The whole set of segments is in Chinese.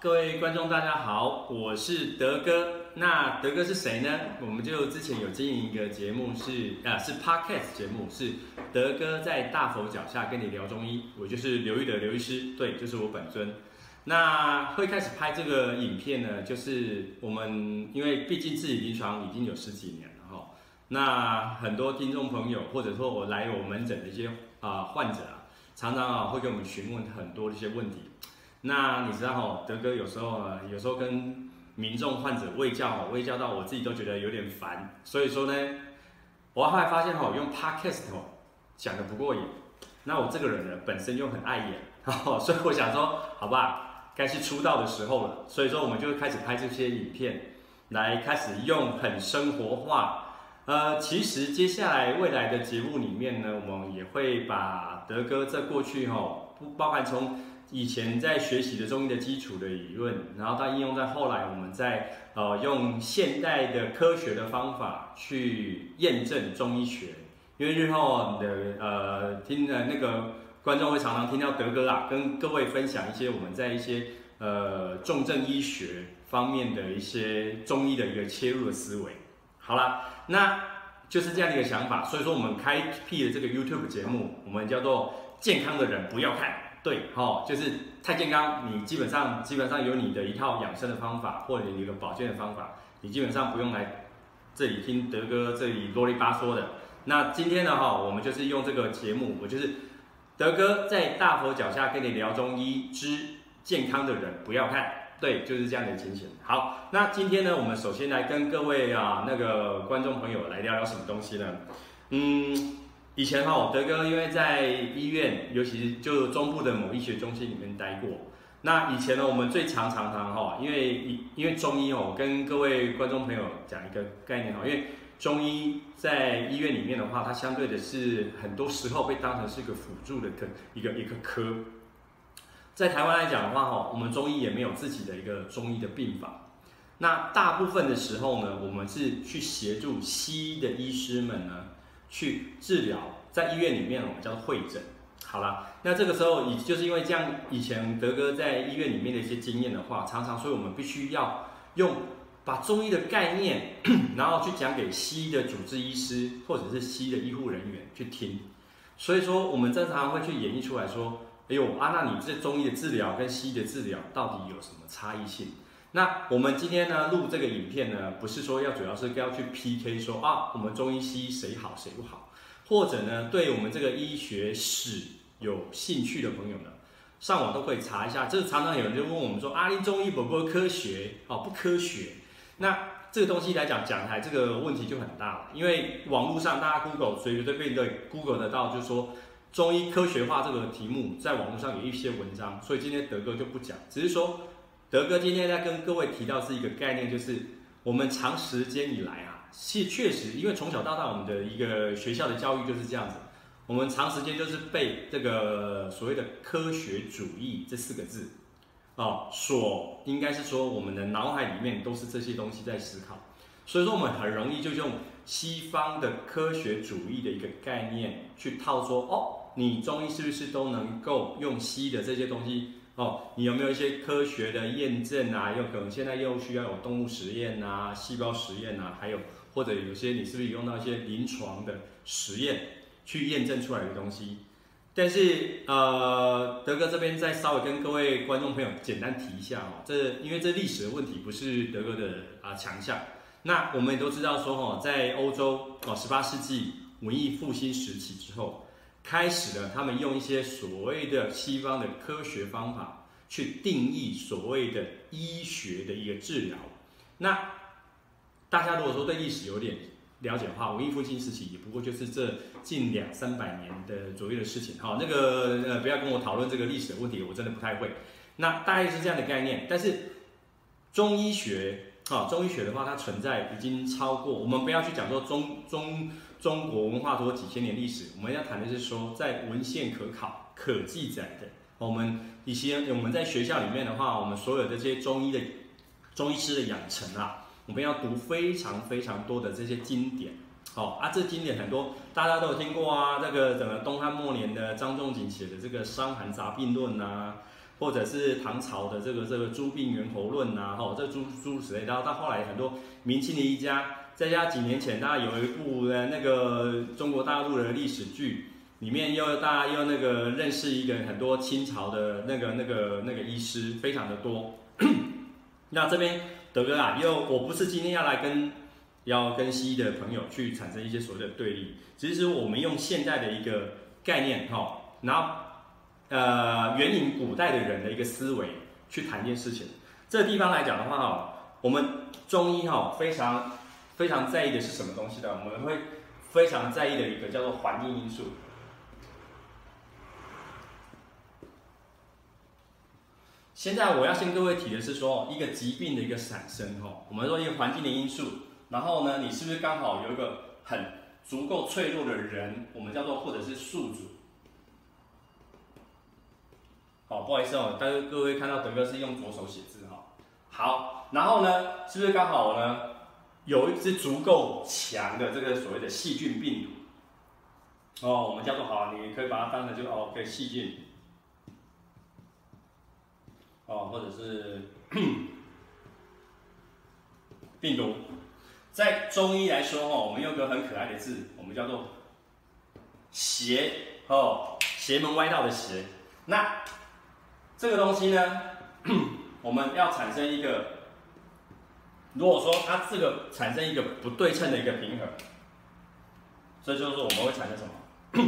各位观众大家好，我是德哥。那德哥是谁呢？我们就之前有经营一个节目是啊，是 Podcast 节目，是德哥在大佛脚下跟你聊中医。我就是刘玉的刘医师，对，就是我本尊。那会开始拍这个影片呢，就是我们因为毕竟自己临床已经有十几年了哈。那很多听众朋友或者说我来我门诊的一些啊患者啊，常常啊会给我们询问很多的一些问题。那你知道哈，德哥有时候啊，有时候跟民众患者卫教，卫教到我自己都觉得有点烦，所以说呢，我后来发现哈，用 podcast 哦讲的不过瘾，那我这个人呢，本身又很爱演，所以我想说，好吧，该是出道的时候了，所以说我们就开始拍这些影片，来开始用很生活化，呃，其实接下来未来的节目里面呢，我们也会把德哥在过去哈，不包含从。以前在学习的中医的基础的理论，然后到应用在后来，我们在呃用现代的科学的方法去验证中医学。因为日后的呃听的那个观众会常常听到德哥啊，跟各位分享一些我们在一些呃重症医学方面的一些中医的一个切入的思维。好了，那就是这样的一个想法。所以说我们开辟了这个 YouTube 节目，我们叫做健康的人不要看。对，哈，就是太健康，你基本上基本上有你的一套养生的方法，或者你一个保健的方法，你基本上不用来这里听德哥这里啰里吧嗦的。那今天呢，哈，我们就是用这个节目，我就是德哥在大佛脚下跟你聊中医之健康的人不要看，对，就是这样的情形。好，那今天呢，我们首先来跟各位啊那个观众朋友来聊聊什么东西呢？嗯。以前哈，德哥因为在医院，尤其是就中部的某医学中心里面待过。那以前呢，我们最常常常哈，因为因为中医哦，跟各位观众朋友讲一个概念哈，因为中医在医院里面的话，它相对的是很多时候被当成是一个辅助的科一个一个科。在台湾来讲的话哈，我们中医也没有自己的一个中医的病房。那大部分的时候呢，我们是去协助西医的医师们呢。去治疗，在医院里面我们叫做会诊。好了，那这个时候以就是因为这样，以前德哥在医院里面的一些经验的话，常常所以我们必须要用把中医的概念，然后去讲给西医的主治医师或者是西医的医护人员去听。所以说我们正常会去演绎出来说，哎呦啊，那你这中医的治疗跟西医的治疗到底有什么差异性？那我们今天呢录这个影片呢，不是说要主要是要去 PK 说啊，我们中医西医谁好谁不好，或者呢对我们这个医学史有兴趣的朋友呢，上网都可以查一下。这常常有人就问我们说，啊，你中医不不科学哦，不科学。那这个东西来讲讲台这个问题就很大了，因为网络上大家 Google 随随便便 Google 得到，就是说中医科学化这个题目在网络上有一些文章，所以今天德哥就不讲，只是说。德哥今天在跟各位提到是一个概念，就是我们长时间以来啊，是确实，因为从小到大我们的一个学校的教育就是这样子，我们长时间就是背这个所谓的科学主义这四个字，哦，所应该是说我们的脑海里面都是这些东西在思考，所以说我们很容易就用西方的科学主义的一个概念去套说，哦，你中医是不是都能够用西医的这些东西？哦，你有没有一些科学的验证啊？有可能现在又需要有动物实验啊、细胞实验啊，还有或者有些你是不是用到一些临床的实验去验证出来的东西？但是呃，德哥这边再稍微跟各位观众朋友简单提一下哦，这因为这历史的问题不是德哥的啊强项。那我们也都知道说哦，在欧洲哦，十八世纪文艺复兴时期之后。开始了，他们用一些所谓的西方的科学方法去定义所谓的医学的一个治疗。那大家如果说对历史有点了解的话，文艺复兴时期也不过就是这近两三百年的左右的事情。好，那个呃，不要跟我讨论这个历史的问题，我真的不太会。那大概是这样的概念。但是中医学，啊，中医学的话，它存在已经超过，我们不要去讲说中中。中国文化多几千年历史，我们要谈的是说，在文献可考、可记载的，我们一些我们在学校里面的话，我们所有的这些中医的中医师的养成啊，我们要读非常非常多的这些经典，好啊，这经典很多，大家都有听过啊，这个整个东汉末年的张仲景写的这个《伤寒杂病论》呐，或者是唐朝的这个这个《诸病源候论》呐，哈，这诸诸如此类。然后到后来很多明清的医家，再加几年前，大家有一部呢那个中国大陆的历史剧，里面又大家又那个认识一个很多清朝的那个那个那个医师，非常的多。那这边德哥啊，又我不是今天要来跟要跟西医的朋友去产生一些所谓的对立，其实我们用现代的一个概念哈，然后呃援引古代的人的一个思维去谈一件事情。这个地方来讲的话哈，我们中医哈非常。非常在意的是什么东西呢？我们会非常在意的一个叫做环境因素。现在我要向各位提的是说，一个疾病的一个产生，哈，我们说一个环境的因素，然后呢，你是不是刚好有一个很足够脆弱的人，我们叫做或者是宿主。好，不好意思哦，但是各位看到德哥是用左手写字，哈，好，然后呢，是不是刚好呢？有一只足够强的这个所谓的细菌病毒，哦，我们叫做好，你可以把它当成就哦，可以细菌，哦，或者是 病毒，在中医来说哦，我们用个很可爱的字，我们叫做邪哦，邪门歪道的邪。那这个东西呢，我们要产生一个。如果说它这个产生一个不对称的一个平衡，这就是我们会产生什么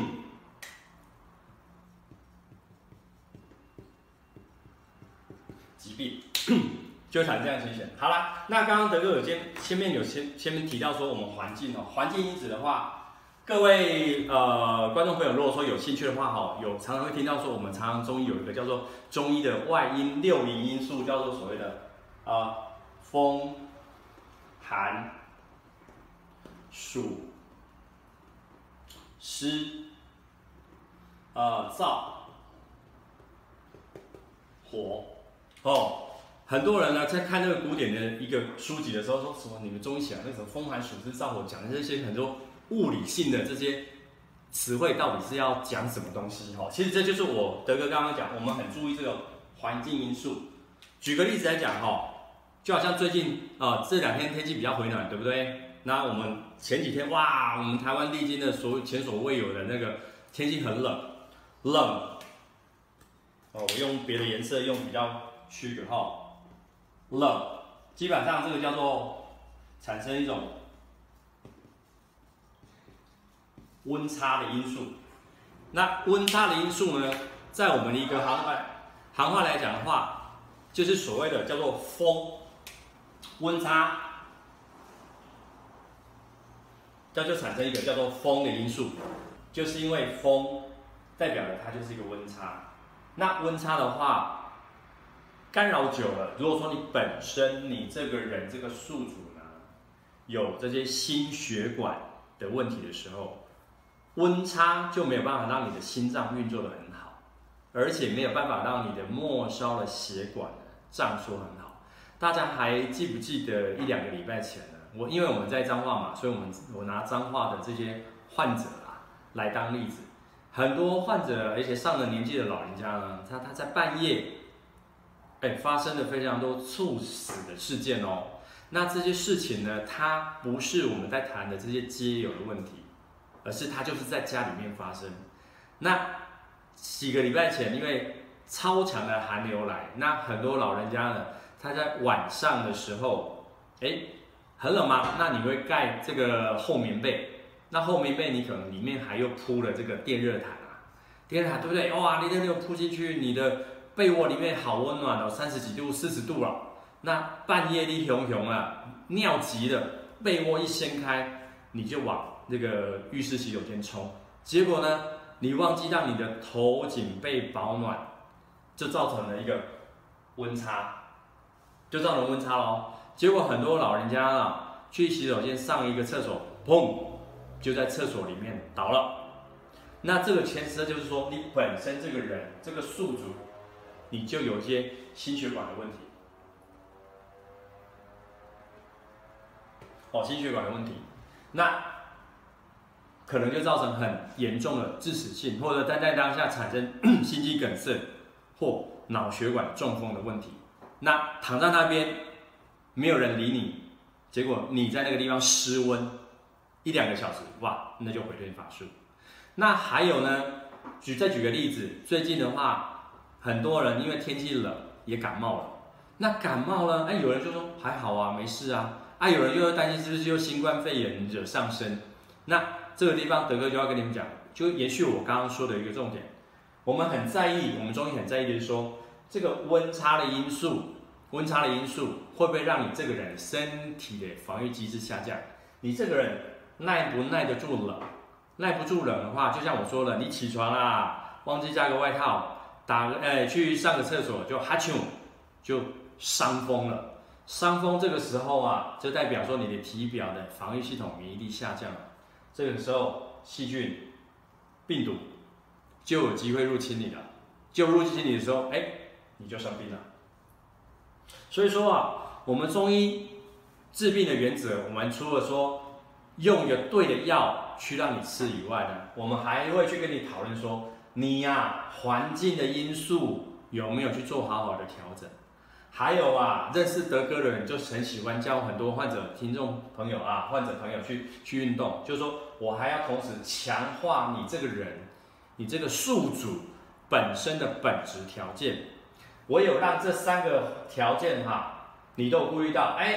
疾病，就会产生这样情形。好了，那刚刚德哥有先前面有先前面提到说我们环境哦，环境因子的话，各位呃观众朋友如果说有兴趣的话哈，有常常会听到说我们常常中医有一个叫做中医的外因六淫因素，叫做所谓的啊、呃、风。寒、暑、湿、呃、燥、火，哦，很多人呢在看这个古典的一个书籍的时候，说什么你们中医讲那什么风寒暑湿燥火，讲的这些很多物理性的这些词汇，到底是要讲什么东西？哈，其实这就是我德哥刚刚讲，我们很注意这个环境因素。举个例子来讲，哈。就好像最近啊、这两天天气比较回暖，对不对？那我们前几天哇，我们台湾历经的所前所未有的那个天气很冷，冷哦，我用别的颜色用比较区隔哈，冷，基本上这个叫做产生一种温差的因素。那温差的因素呢，在我们的一个行话行话来讲的话，就是所谓的叫做风。温差，这就产生一个叫做风的因素，就是因为风代表的它就是一个温差。那温差的话，干扰久了，如果说你本身你这个人这个宿主呢，有这些心血管的问题的时候，温差就没有办法让你的心脏运作的很好，而且没有办法让你的末梢的血管胀缩很好。大家还记不记得一两个礼拜前呢？我因为我们在彰化嘛，所以我们我拿彰化的这些患者啊来当例子。很多患者，而且上了年纪的老人家呢，他他在半夜，哎，发生了非常多猝死的事件哦。那这些事情呢，它不是我们在谈的这些街友的问题，而是它就是在家里面发生。那几个礼拜前，因为超强的寒流来，那很多老人家呢。他在晚上的时候，哎，很冷吗？那你会盖这个厚棉被，那厚棉被你可能里面还又铺了这个电热毯啊，电热毯对不对？哇，你这个铺进去，你的被窝里面好温暖哦，三十几度、四十度了。那半夜里熊熊啊，尿急了，被窝一掀开，你就往那个浴室洗手间冲，结果呢，你忘记让你的头颈被保暖，就造成了一个温差。就造成温差喽，结果很多老人家啊，去洗手间上一个厕所，砰，就在厕所里面倒了。那这个牵涉就是说，你本身这个人这个宿主，你就有些心血管的问题。哦，心血管的问题，那可能就造成很严重的致死性，或者在在当下产生 心肌梗塞，或脑血管中风的问题。那躺在那边，没有人理你，结果你在那个地方失温一两个小时，哇，那就回天乏术。那还有呢，举再举个例子，最近的话，很多人因为天气冷也感冒了。那感冒了，哎，有人就说还好啊，没事啊。啊，有人又会担心是不是就新冠肺炎惹上身？那这个地方德哥就要跟你们讲，就延续我刚刚说的一个重点，我们很在意，我们中医很在意的是说。这个温差的因素，温差的因素会不会让你这个人身体的防御机制下降？你这个人耐不耐得住冷？耐不住冷的话，就像我说了，你起床啦，忘记加个外套，打个哎去上个厕所就哈啾，就伤风了。伤风这个时候啊，就代表说你的体表的防御系统免疫力下降了。这个时候细菌、病毒就有机会入侵你了。就入侵你的时候，哎。你就生病了。所以说啊，我们中医治病的原则，我们除了说用一个对的药去让你吃以外呢，我们还会去跟你讨论说，你呀、环境的因素有没有去做好好的调整？还有啊，认识德哥的人就很喜欢教很多患者、听众朋友啊、患者朋友去去运动，就是说我还要同时强化你这个人，你这个宿主本身的本质条件。我有让这三个条件哈，你都有顾虑到，哎，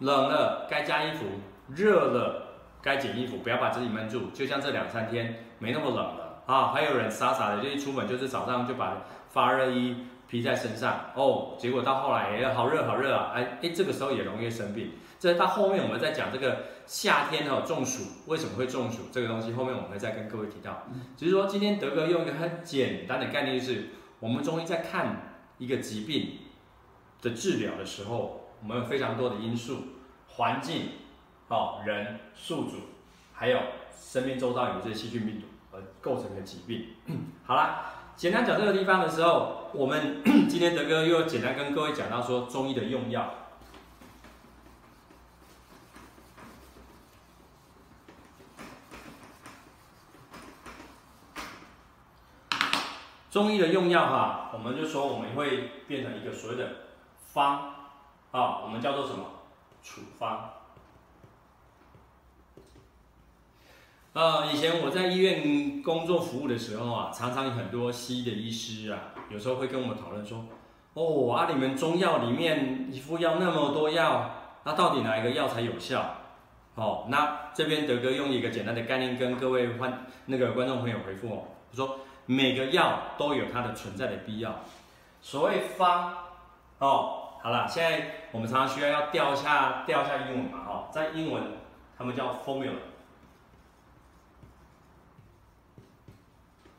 冷了该加衣服，热了该减衣服，不要把自己闷住。就像这两三天没那么冷了啊，还有人傻傻的就一出门就是早上就把发热衣披在身上哦，结果到后来哎好热好热啊，哎哎，这个时候也容易生病。这到后面我们再讲这个夏天哦中暑为什么会中暑这个东西，后面我们会再跟各位提到。只是说今天德哥用一个很简单的概念，就是我们中医在看。一个疾病的治疗的时候，我们有非常多的因素，环境、哦人、宿主，还有生命周遭有这些细菌病毒而构成的疾病。好啦，简单讲这个地方的时候，我们 今天德哥又简单跟各位讲到说中医的用药。中医的用药哈，我们就说我们会变成一个所谓的方啊，我们叫做什么处方。呃，以前我在医院工作服务的时候啊，常常有很多西医的医师啊，有时候会跟我们讨论说，哦啊，你们中药里面一副药那么多药，那到底哪一个药才有效？哦，那这边德哥用一个简单的概念跟各位欢那个观众朋友回复哦，我说。每个药都有它的存在的必要。所谓方，哦，好了，现在我们常常需要要调一下调一下英文嘛，哦，在英文他们叫 formula，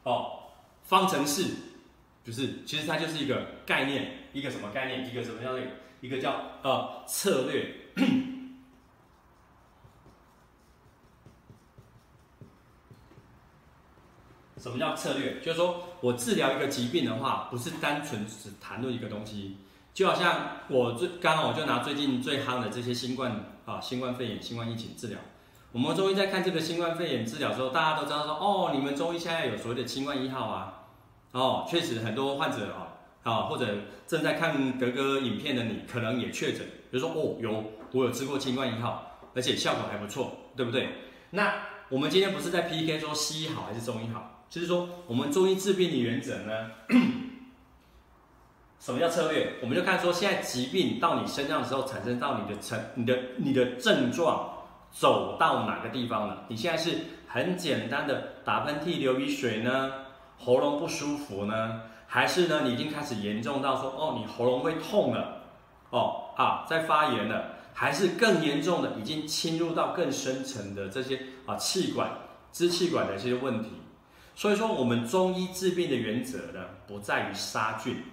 哦，方程式，就是其实它就是一个概念，一个什么概念，一个什么叫一个叫呃策略。什么叫策略？就是说我治疗一个疾病的话，不是单纯只谈论一个东西。就好像我最刚刚我就拿最近最夯的这些新冠啊、新冠肺炎、新冠疫情治疗。我们中医在看这个新冠肺炎治疗的时候，大家都知道说，哦，你们中医现在有所谓的清冠一号啊，哦，确实很多患者啊，啊或者正在看德哥影片的你，可能也确诊，比如说哦，有我有吃过清冠一号，而且效果还不错，对不对？那我们今天不是在 PK 说西医好还是中医好？就是说，我们中医治病的原则呢，什么叫策略？我们就看说，现在疾病到你身上的时候，产生到你的症、你的、你的症状走到哪个地方了？你现在是很简单的打喷嚏、流鼻水呢，喉咙不舒服呢，还是呢，你已经开始严重到说，哦，你喉咙会痛了，哦啊，在发炎了，还是更严重的，已经侵入到更深层的这些啊气管、支气管的一些问题。所以说，我们中医治病的原则呢，不在于杀菌，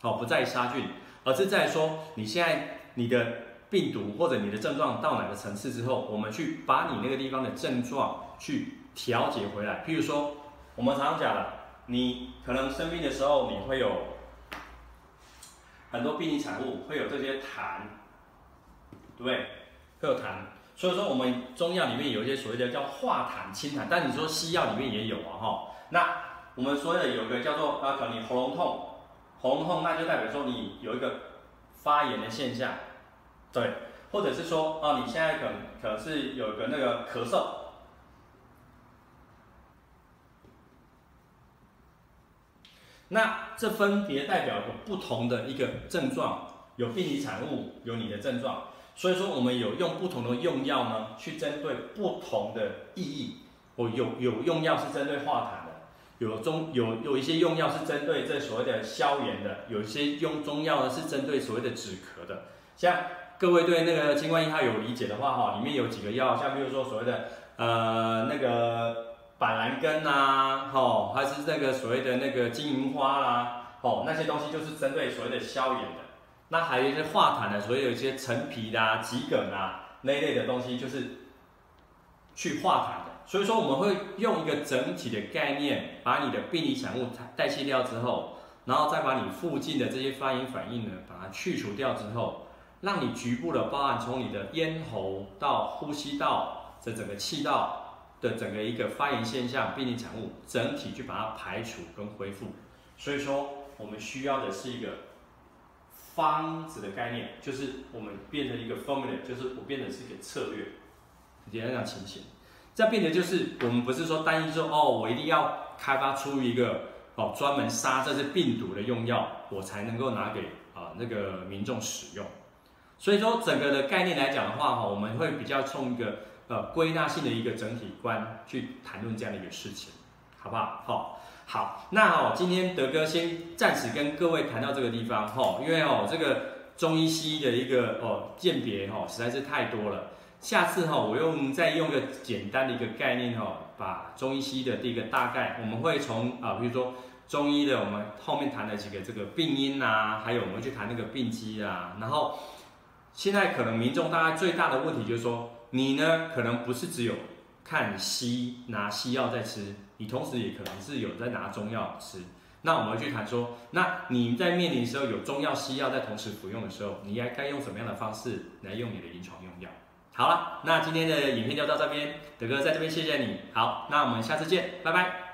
好，不在于杀菌，而是在说，你现在你的病毒或者你的症状到哪个层次之后，我们去把你那个地方的症状去调节回来。譬如说，我们常常讲了，你可能生病的时候，你会有很多病理产物，会有这些痰，对不对？会有痰。所以说，我们中药里面有一些所谓的叫化痰清痰，但你说西药里面也有啊哈。那我们说的有一个叫做啊，可能你喉咙痛，喉咙痛那就代表说你有一个发炎的现象，对，或者是说啊，你现在可能可能是有一个那个咳嗽，那这分别代表不同的一个症状，有病理产物，有你的症状，所以说我们有用不同的用药呢，去针对不同的意义，哦，有有用药是针对化痰的。有中有有一些用药是针对这所谓的消炎的，有一些用中药呢是针对所谓的止咳的。像各位对那个清冠一号有理解的话，哈，里面有几个药，像比如说所谓的呃那个板蓝根呐，吼，还是那个所谓的那个金银花啦，吼，那些东西就是针对所谓的消炎的。那还有一些化痰的，所以有一些陈皮啦、桔梗啊那一类的东西，就是去化痰的。所以说我们会用一个整体的概念，把你的病理产物代谢掉之后，然后再把你附近的这些发炎反应呢，把它去除掉之后，让你局部的包含从你的咽喉到呼吸道这整个气道的整个一个发炎现象、病理产物，整体去把它排除跟恢复。所以说我们需要的是一个方子的概念，就是我们变成一个 formula，就是我变成是一个策略，简单讲情形。这样变得就是，我们不是说单一说哦，我一定要开发出一个哦专门杀这些病毒的用药，我才能够拿给啊、那个民众使用。所以说整个的概念来讲的话哈，我们会比较从一个呃归纳性的一个整体观去谈论这样的一个事情，好不好？好，好，那哦今天德哥先暂时跟各位谈到这个地方哈，因为哦这个中医西医的一个哦鉴别哈实在是太多了。下次哈，我用再用个简单的一个概念哈，把中医西医的第一个大概，我们会从啊，比如说中医的，我们后面谈的几个这个病因啊，还有我们去谈那个病机啊。然后现在可能民众大概最大的问题就是说，你呢可能不是只有看西医拿西药在吃，你同时也可能是有在拿中药吃。那我们会去谈说，那你在面临时候有中药西药在同时服用的时候，你该该用什么样的方式来用你的临床用药？好了，那今天的影片就到这边，德哥在这边谢谢你。好，那我们下次见，拜拜。